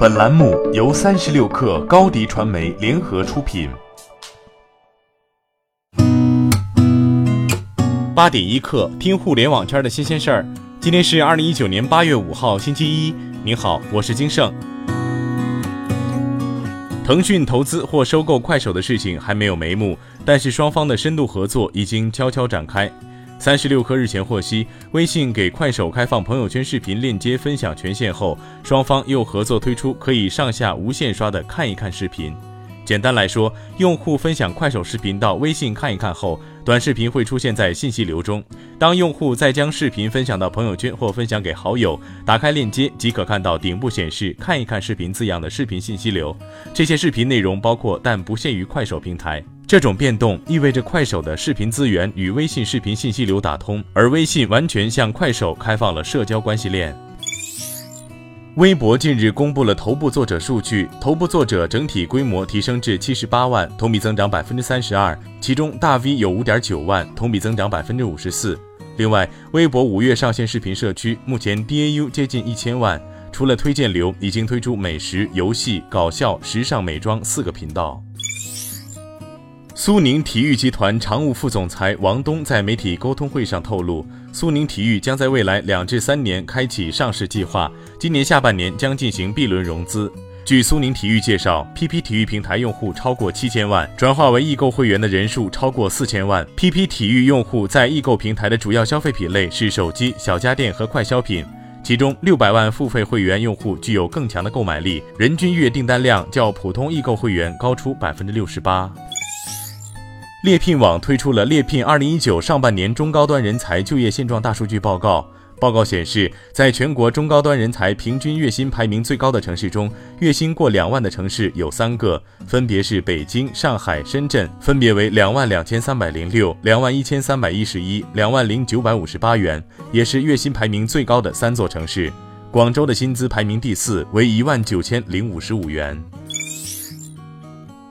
本栏目由三十六氪高低传媒联合出品。八点一刻，听互联网圈的新鲜事儿。今天是二零一九年八月五号，星期一。您好，我是金盛。腾讯投资或收购快手的事情还没有眉目，但是双方的深度合作已经悄悄展开。三十六氪日前获悉，微信给快手开放朋友圈视频链接分享权限后，双方又合作推出可以上下无限刷的看一看视频。简单来说，用户分享快手视频到微信看一看后，短视频会出现在信息流中。当用户再将视频分享到朋友圈或分享给好友，打开链接即可看到顶部显示“看一看视频”字样的视频信息流。这些视频内容包括但不限于快手平台。这种变动意味着快手的视频资源与微信视频信息流打通，而微信完全向快手开放了社交关系链。微博近日公布了头部作者数据，头部作者整体规模提升至七十八万，同比增长百分之三十二，其中大 V 有五点九万，同比增长百分之五十四。另外，微博五月上线视频社区，目前 DAU 接近一千万，除了推荐流，已经推出美食、游戏、搞笑、时尚、美妆四个频道。苏宁体育集团常务副总裁王东在媒体沟通会上透露，苏宁体育将在未来两至三年开启上市计划，今年下半年将进行 B 轮融资。据苏宁体育介绍，PP 体育平台用户超过七千万，转化为易购会员的人数超过四千万。PP 体育用户在易购平台的主要消费品类是手机、小家电和快消品，其中六百万付费会员用户具有更强的购买力，人均月订单量较普通易购会员高出百分之六十八。猎聘网推出了猎聘二零一九上半年中高端人才就业现状大数据报告。报告显示，在全国中高端人才平均月薪排名最高的城市中，月薪过两万的城市有三个，分别是北京、上海、深圳，分别为两万两千三百零六、两万一千三百一十一、两万零九百五十八元，也是月薪排名最高的三座城市。广州的薪资排名第四，为一万九千零五十五元。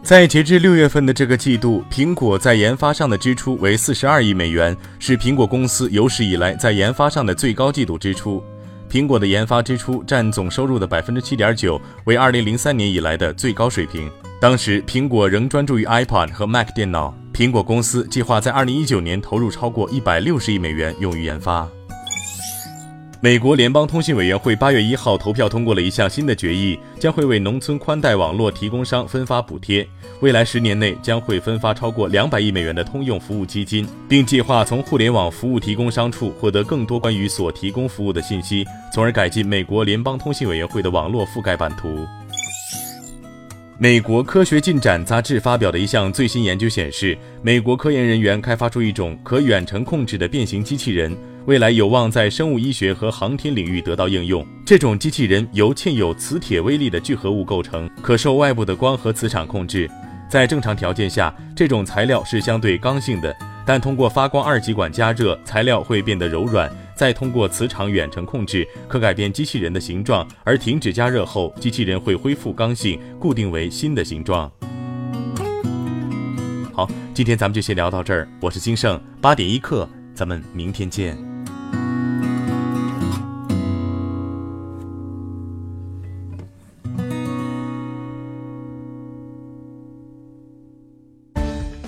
在截至六月份的这个季度，苹果在研发上的支出为四十二亿美元，是苹果公司有史以来在研发上的最高季度支出。苹果的研发支出占总收入的百分之七点九，为二零零三年以来的最高水平。当时，苹果仍专注于 iPad 和 Mac 电脑。苹果公司计划在二零一九年投入超过一百六十亿美元用于研发。美国联邦通信委员会八月一号投票通过了一项新的决议，将会为农村宽带网络提供商分发补贴。未来十年内将会分发超过两百亿美元的通用服务基金，并计划从互联网服务提供商处获得更多关于所提供服务的信息，从而改进美国联邦通信委员会的网络覆盖版图。美国科学进展杂志发表的一项最新研究显示，美国科研人员开发出一种可远程控制的变形机器人。未来有望在生物医学和航天领域得到应用。这种机器人由嵌有磁铁微粒的聚合物构成，可受外部的光和磁场控制。在正常条件下，这种材料是相对刚性的，但通过发光二极管加热，材料会变得柔软。再通过磁场远程控制，可改变机器人的形状，而停止加热后，机器人会恢复刚性，固定为新的形状。好，今天咱们就先聊到这儿。我是金盛，八点一刻，咱们明天见。